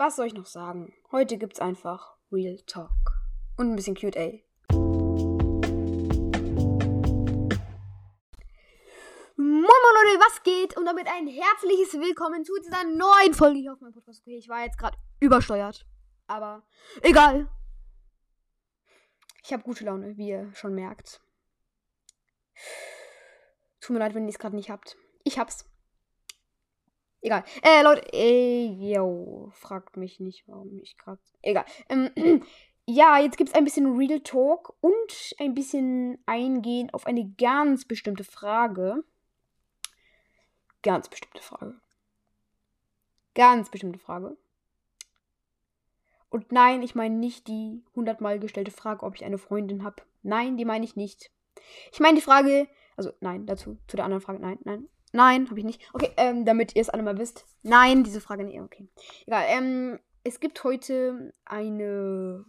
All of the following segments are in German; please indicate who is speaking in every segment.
Speaker 1: Was soll ich noch sagen? Heute gibt's einfach Real Talk. Und ein bisschen QA. Moin Leute, was geht? Und damit ein herzliches Willkommen zu dieser neuen Folge hier auf meinem Podcast. Okay, ich war jetzt gerade übersteuert. Aber egal. Ich habe gute Laune, wie ihr schon merkt. Tut mir leid, wenn ihr es gerade nicht habt. Ich hab's. Egal. Äh, Leute, äh, yo, fragt mich nicht, warum ich gerade. Egal. Ähm, ja, jetzt gibt's ein bisschen Real Talk und ein bisschen Eingehen auf eine ganz bestimmte Frage. Ganz bestimmte Frage. Ganz bestimmte Frage. Und nein, ich meine nicht die hundertmal gestellte Frage, ob ich eine Freundin habe. Nein, die meine ich nicht. Ich meine die Frage, also nein, dazu, zu der anderen Frage, nein, nein. Nein, habe ich nicht. Okay, ähm, damit ihr es alle mal wisst. Nein, diese Frage nicht. Okay. Egal. Ähm, es gibt heute eine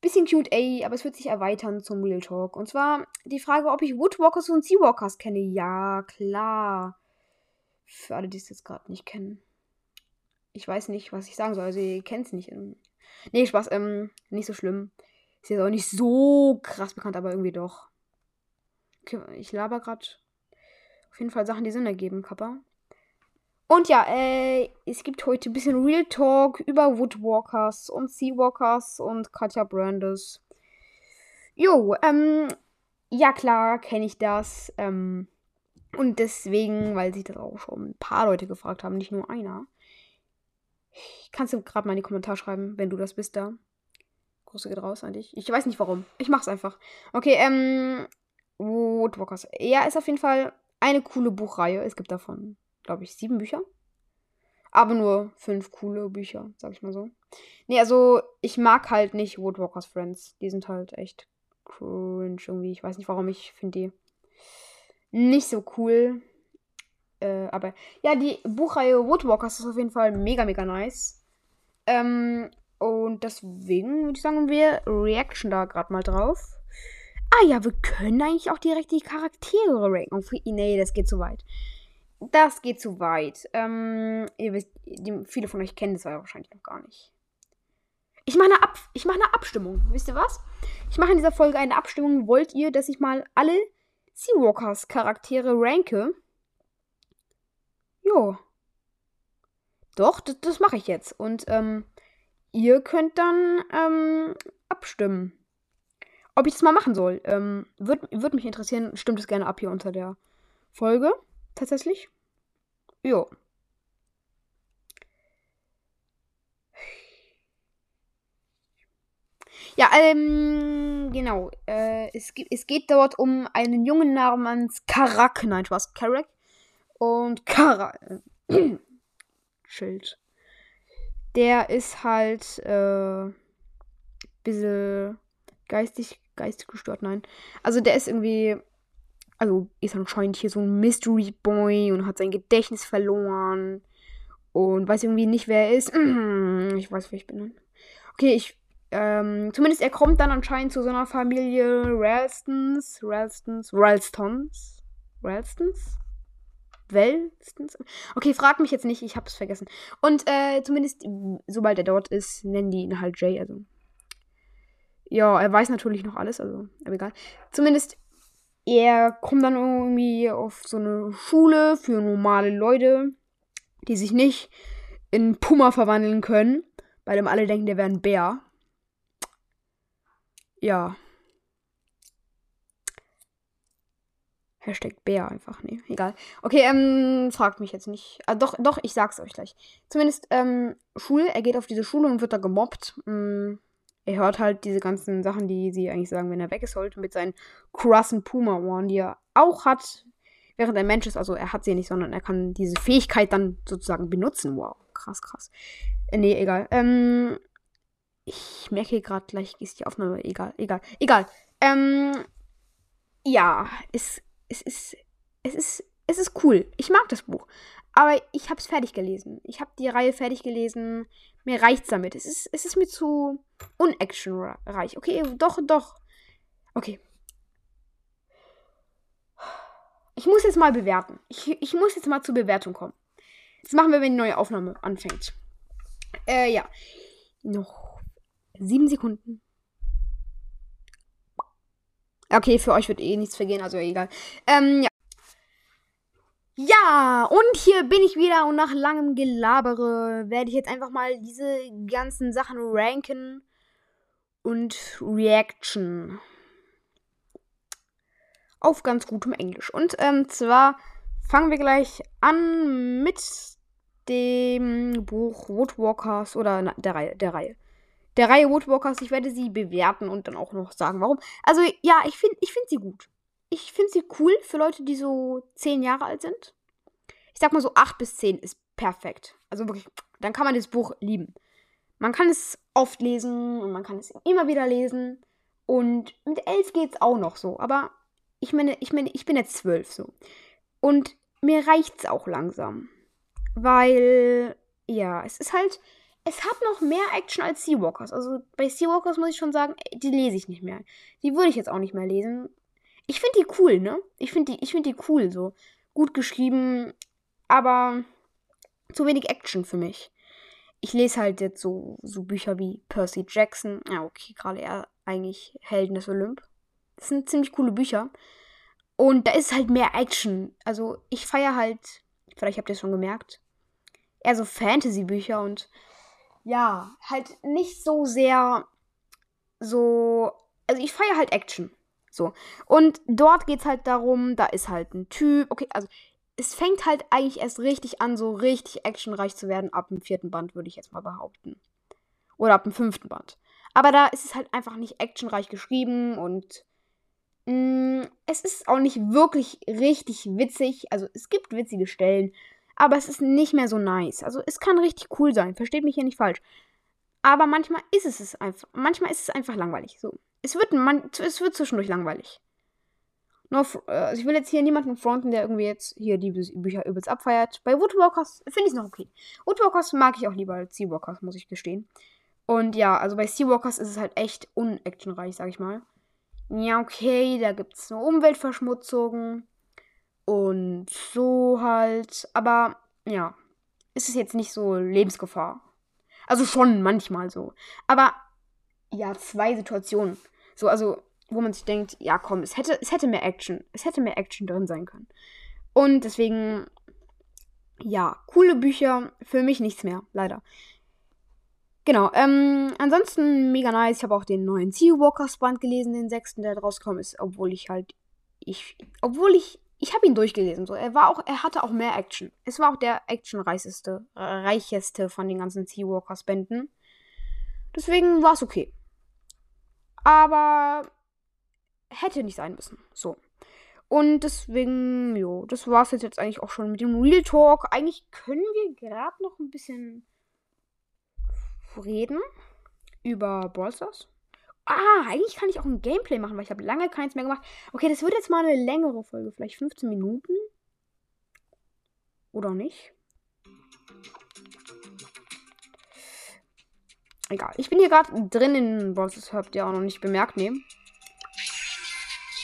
Speaker 1: bisschen QA, aber es wird sich erweitern zum Real Talk. Und zwar die Frage, ob ich Woodwalkers und Seawalkers kenne. Ja, klar. Für alle, die es jetzt gerade nicht kennen. Ich weiß nicht, was ich sagen soll. Also, ihr kennt es nicht. Nee, Spaß. Ähm, nicht so schlimm. Ist jetzt auch nicht so krass bekannt, aber irgendwie doch. Okay, ich laber gerade auf jeden Fall Sachen, die Sinn ergeben, Kappa. Und ja, äh, es gibt heute ein bisschen Real Talk über Woodwalkers und Seawalkers und Katja Brandes. Jo, ähm, ja klar, kenne ich das. Ähm, und deswegen, weil sich das auch schon ein paar Leute gefragt haben, nicht nur einer. Kannst du gerade mal in die Kommentare schreiben, wenn du das bist da. Große geht raus an dich. Ich weiß nicht warum. Ich mach's einfach. Okay, ähm, Woodwalkers. Ja, ist auf jeden Fall eine coole Buchreihe. Es gibt davon, glaube ich, sieben Bücher. Aber nur fünf coole Bücher, sag ich mal so. Nee, also ich mag halt nicht Woodwalkers Friends. Die sind halt echt cringe irgendwie. Ich weiß nicht warum, ich finde die nicht so cool. Äh, aber ja, die Buchreihe Woodwalkers ist auf jeden Fall mega, mega nice. Ähm, und deswegen würde ich sagen, wir reaction da gerade mal drauf. Ah ja, wir können eigentlich auch direkt die Charaktere ranken. Nee, das geht zu weit. Das geht zu weit. Ähm, ihr wisst, viele von euch kennen das wahrscheinlich noch gar nicht. Ich mache eine, Ab mach eine Abstimmung. Wisst ihr was? Ich mache in dieser Folge eine Abstimmung. Wollt ihr, dass ich mal alle Seawalkers Charaktere ranke? Jo. Doch, das, das mache ich jetzt. Und ähm, ihr könnt dann ähm, abstimmen ob ich das mal machen soll. Ähm, Würde würd mich interessieren. Stimmt es gerne ab hier unter der Folge. Tatsächlich. Jo. Ja, ähm, genau. Äh, es, es geht dort um einen Jungen namens Karak. Nein, Spaß. Karak. Und Karak. Äh, Schild. Der ist halt, äh, bisschen geistig geistig gestört, nein. Also der ist irgendwie, also ist anscheinend hier so ein Mystery Boy und hat sein Gedächtnis verloren und weiß irgendwie nicht, wer er ist. Ich weiß, wer ich bin. Okay, ich, ähm, zumindest er kommt dann anscheinend zu so einer Familie Ralstons, Ralstons, Ralstons, Ralstons? Wellstons? Okay, frag mich jetzt nicht, ich hab's vergessen. Und äh, zumindest, sobald er dort ist, nennen die ihn halt Jay, also ja, er weiß natürlich noch alles, also, aber egal. Zumindest, er kommt dann irgendwie auf so eine Schule für normale Leute, die sich nicht in Puma verwandeln können, bei dem alle denken, der wäre ein Bär. Ja. Hashtag Bär einfach, nee, egal. Okay, ähm, fragt mich jetzt nicht. Ah, doch, doch, ich sag's euch gleich. Zumindest, ähm, Schule, er geht auf diese Schule und wird da gemobbt. Hm, er hört halt diese ganzen Sachen, die sie eigentlich sagen, wenn er weg ist, sollte, mit seinen krassen Puma-Ohren, die er auch hat, während er Mensch ist. Also er hat sie nicht, sondern er kann diese Fähigkeit dann sozusagen benutzen. Wow, krass, krass. Äh, nee, egal. Ähm, ich merke gerade gleich ist die Aufnahme. Egal, egal, egal. Ähm, ja, es, es ist, es ist, es ist cool. Ich mag das Buch. Aber ich habe es fertig gelesen. Ich habe die Reihe fertig gelesen. Mir reicht's damit. Es ist, es ist mir zu unactionreich. Okay, doch, doch. Okay. Ich muss jetzt mal bewerten. Ich, ich muss jetzt mal zur Bewertung kommen. Das machen wir, wenn die neue Aufnahme anfängt. Äh, ja. Noch sieben Sekunden. Okay, für euch wird eh nichts vergehen, also egal. Ähm, ja. Ja, und hier bin ich wieder und nach langem Gelabere werde ich jetzt einfach mal diese ganzen Sachen ranken und Reaction. Auf ganz gutem Englisch. Und ähm, zwar fangen wir gleich an mit dem Buch Woodwalkers oder na, der Reihe, der Reihe. Der Reihe Woodwalkers. Ich werde sie bewerten und dann auch noch sagen, warum. Also ja, ich finde ich find sie gut ich finde sie cool für Leute, die so zehn Jahre alt sind. Ich sag mal so acht bis zehn ist perfekt. Also wirklich, dann kann man das Buch lieben. Man kann es oft lesen und man kann es immer wieder lesen. Und mit elf geht es auch noch so. Aber ich meine, ich meine, ich bin jetzt zwölf so. Und mir reicht es auch langsam. Weil, ja, es ist halt, es hat noch mehr Action als Seawalkers. Also bei Seawalkers muss ich schon sagen, die lese ich nicht mehr. Die würde ich jetzt auch nicht mehr lesen. Ich finde die cool, ne? Ich finde die, find die cool, so. Gut geschrieben, aber zu wenig Action für mich. Ich lese halt jetzt so, so Bücher wie Percy Jackson. Ja, okay, gerade eher eigentlich Helden des Olymp. Das sind ziemlich coole Bücher. Und da ist halt mehr Action. Also ich feiere halt, vielleicht habt ihr es schon gemerkt, eher so Fantasy-Bücher und ja, halt nicht so sehr so. Also ich feiere halt Action. So. Und dort geht es halt darum, da ist halt ein Typ. Okay, also es fängt halt eigentlich erst richtig an, so richtig actionreich zu werden, ab dem vierten Band, würde ich jetzt mal behaupten. Oder ab dem fünften Band. Aber da ist es halt einfach nicht actionreich geschrieben und mh, mm, es ist auch nicht wirklich richtig witzig. Also es gibt witzige Stellen, aber es ist nicht mehr so nice. Also es kann richtig cool sein, versteht mich hier nicht falsch. Aber manchmal ist es einfach, manchmal ist es einfach langweilig. So es wird, man, es wird zwischendurch langweilig. Nur, äh, also ich will jetzt hier niemanden fronten, der irgendwie jetzt hier die Bücher übelst abfeiert. Bei Woodwalkers finde ich es noch okay. Woodwalkers mag ich auch lieber als Seawalkers, muss ich gestehen. Und ja, also bei Seawalkers ist es halt echt unactionreich, sag ich mal. Ja, okay, da gibt es eine Umweltverschmutzung und so halt. Aber ja, ist es jetzt nicht so Lebensgefahr. Also schon manchmal so. Aber ja, zwei Situationen. So, also, wo man sich denkt, ja komm, es hätte, es hätte mehr Action. Es hätte mehr Action drin sein können. Und deswegen, ja, coole Bücher, für mich nichts mehr, leider. Genau, ähm, ansonsten mega nice. Ich habe auch den neuen Seawalkers Band gelesen, den sechsten, der rausgekommen ist, obwohl ich halt, ich, obwohl ich, ich habe ihn durchgelesen, so. Er war auch, er hatte auch mehr Action. Es war auch der actionreicheste, reicheste von den ganzen Seawalkers Bänden. Deswegen war es okay. Aber hätte nicht sein müssen. So. Und deswegen, jo, das war es jetzt eigentlich auch schon mit dem Real Talk. Eigentlich können wir gerade noch ein bisschen reden über Brawl Stars. Ah, eigentlich kann ich auch ein Gameplay machen, weil ich habe lange keins mehr gemacht. Okay, das wird jetzt mal eine längere Folge, vielleicht 15 Minuten. Oder nicht? Egal. Ich bin hier gerade drin in Brawl. Habt ihr auch noch nicht bemerkt, ne?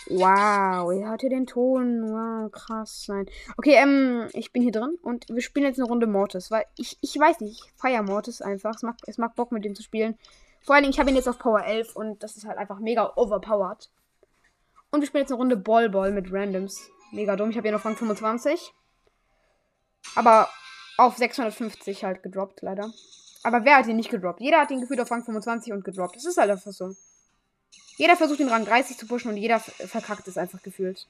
Speaker 1: Wow, ihr hört hier den Ton. Wow, krass. Nein. Okay, ähm, ich bin hier drin und wir spielen jetzt eine Runde Mortis, weil ich, ich weiß nicht, ich feiere Mortis einfach. Es macht, es macht Bock, mit dem zu spielen. Vor allen Dingen, ich habe ihn jetzt auf Power 11 und das ist halt einfach mega overpowered. Und wir spielen jetzt eine Runde Ball Ball mit Randoms. Mega dumm. Ich habe hier noch Rang 25. Aber auf 650 halt gedroppt, leider. Aber wer hat ihn nicht gedroppt? Jeder hat ihn gefühlt auf Rang 25 und gedroppt. Das ist halt einfach so. Jeder versucht den Rang 30 zu pushen und jeder verkackt es einfach gefühlt.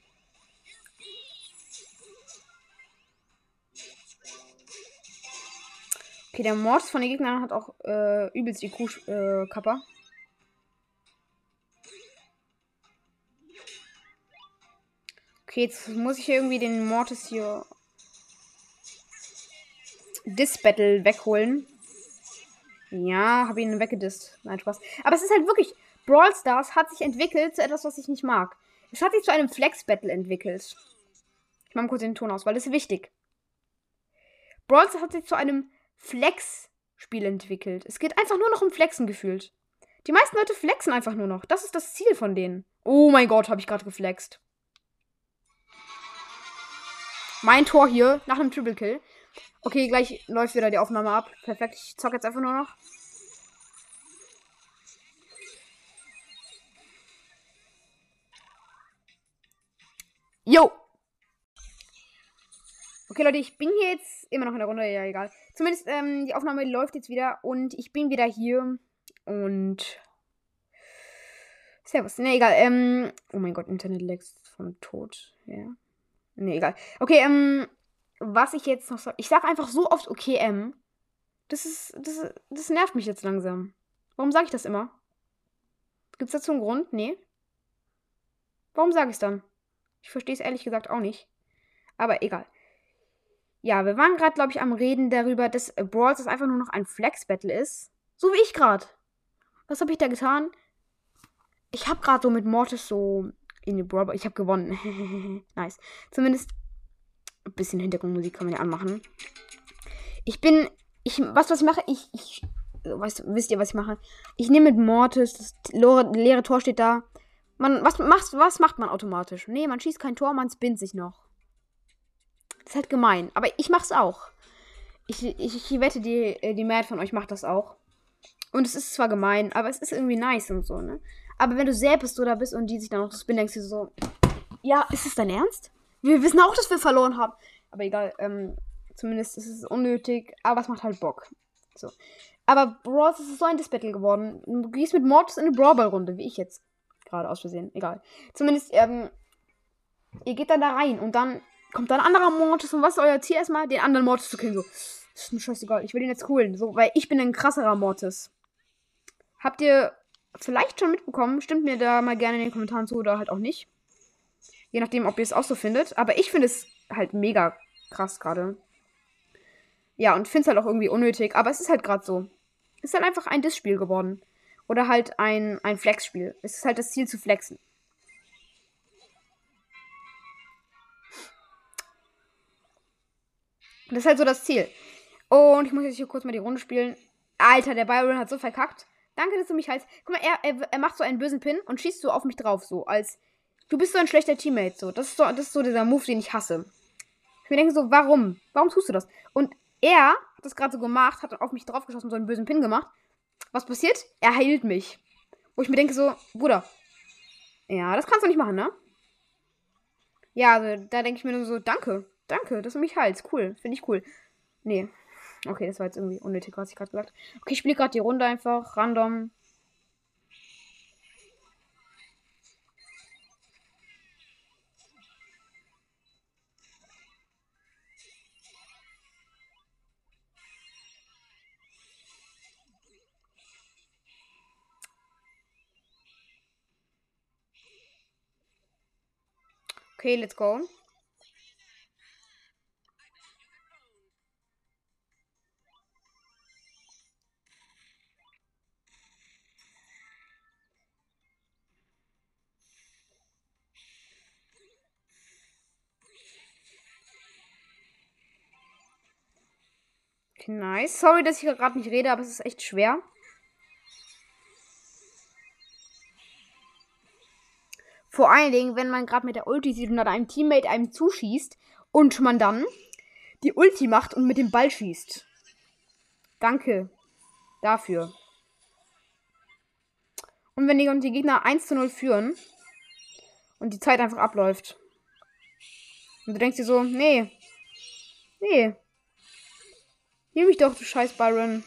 Speaker 1: Okay, der Mords von den Gegnern hat auch äh, übelst die Kuh-Kapper. Äh, okay, jetzt muss ich irgendwie den Mortis hier Dis Battle wegholen. Ja, habe ihn weggedisst. Nein, Spaß. Aber es ist halt wirklich. Brawl Stars hat sich entwickelt zu etwas, was ich nicht mag. Es hat sich zu einem Flex-Battle entwickelt. Ich mache mal kurz den Ton aus, weil das ist wichtig. Brawl Stars hat sich zu einem Flex-Spiel entwickelt. Es geht einfach nur noch um Flexen gefühlt. Die meisten Leute flexen einfach nur noch. Das ist das Ziel von denen. Oh mein Gott, habe ich gerade geflext. Mein Tor hier nach einem Triple Kill. Okay, gleich läuft wieder die Aufnahme ab. Perfekt. Ich zocke jetzt einfach nur noch. Jo! Okay, Leute, ich bin hier jetzt immer noch in der Runde. Ja, egal. Zumindest, ähm, die Aufnahme läuft jetzt wieder und ich bin wieder hier. Und. Servus. Ne, egal. Ähm. Oh mein Gott, Internet lags vom Tod. Ja. Ne, egal. Okay, ähm. Was ich jetzt noch so. Ich sag einfach so oft ähm. Das ist. Das, das nervt mich jetzt langsam. Warum sage ich das immer? Gibt's dazu einen Grund? Nee. Warum sage ich's dann? Ich verstehe es ehrlich gesagt auch nicht. Aber egal. Ja, wir waren gerade, glaube ich, am Reden darüber, dass Brawls einfach nur noch ein Flex-Battle ist. So wie ich gerade. Was habe ich da getan? Ich habe gerade so mit Mortis so in die Brawl. Ich habe gewonnen. nice. Zumindest ein bisschen Hintergrundmusik kann man ja anmachen. Ich bin. Ich, was, was ich mache? Ich, ich weißt, wisst ihr, was ich mache? Ich nehme mit Mortis, das leere, Tor steht da. Man, was, macht, was macht man automatisch? Nee, man schießt kein Tor, man spinnt sich noch. Das ist halt gemein. Aber ich mach's auch. Ich, ich, ich wette, die, äh, die Mehrheit von euch macht das auch. Und es ist zwar gemein, aber es ist irgendwie nice und so, ne? Aber wenn du selbst oder bist und die sich dann noch so spinnen, denkst du so, ja, ist es dein Ernst? Wir wissen auch, dass wir verloren haben. Aber egal, ähm, zumindest ist es unnötig, aber es macht halt Bock. So. Aber Brawl ist so ein Diss-Battle geworden. Du gehst mit Mortis in eine Brawlball-Runde, wie ich jetzt gerade aus Versehen. Egal. Zumindest, ähm, ihr geht dann da rein und dann kommt dann ein anderer Mortis und was ist euer Ziel erstmal? Den anderen Mortis zu killen. So, ist mir scheißegal, ich will den jetzt holen. So, weil ich bin ein krasserer Mortis. Habt ihr vielleicht schon mitbekommen? Stimmt mir da mal gerne in den Kommentaren zu oder halt auch nicht. Je nachdem, ob ihr es auch so findet. Aber ich finde es halt mega krass gerade. Ja, und finde es halt auch irgendwie unnötig. Aber es ist halt gerade so. Es ist halt einfach ein Diss-Spiel geworden. Oder halt ein, ein Flex-Spiel. Es ist halt das Ziel zu flexen. Das ist halt so das Ziel. Und ich muss jetzt hier kurz mal die Runde spielen. Alter, der Byron hat so verkackt. Danke, dass du mich halt. Guck mal, er, er, er macht so einen bösen Pin und schießt so auf mich drauf, so als. Du bist so ein schlechter Teammate, so. Das ist so, das ist so dieser Move, den ich hasse. Ich mir denke so, warum? Warum tust du das? Und er hat das gerade so gemacht, hat auf mich draufgeschossen und so einen bösen Pin gemacht. Was passiert? Er heilt mich. Wo ich mir denke so, Bruder. Ja, das kannst du nicht machen, ne? Ja, also da denke ich mir nur so, danke. Danke, dass du mich heilst. Cool. Finde ich cool. Nee. Okay, das war jetzt irgendwie unnötig, was ich gerade gesagt Okay, ich spiele gerade die Runde einfach. Random. Okay, let's go. Nice. Sorry, dass ich gerade nicht rede, aber es ist echt schwer. Vor allen Dingen, wenn man gerade mit der Ulti sieht und dann einem Teammate einem zuschießt und man dann die Ulti macht und mit dem Ball schießt. Danke dafür. Und wenn die, und die Gegner 1 zu 0 führen und die Zeit einfach abläuft. Und du denkst dir so, nee. Nee. Nimm mich doch, du scheiß Byron.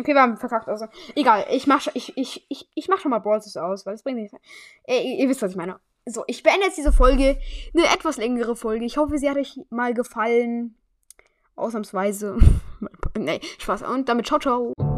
Speaker 1: Okay, wir haben verkackt. Also, egal. Ich mach, ich, ich, ich, ich mach schon mal Brawls aus, weil es bringt nichts. Äh, ihr, ihr wisst, was ich meine. So, ich beende jetzt diese Folge. Eine etwas längere Folge. Ich hoffe, sie hat euch mal gefallen. Ausnahmsweise. nee, Spaß. Und damit ciao, ciao.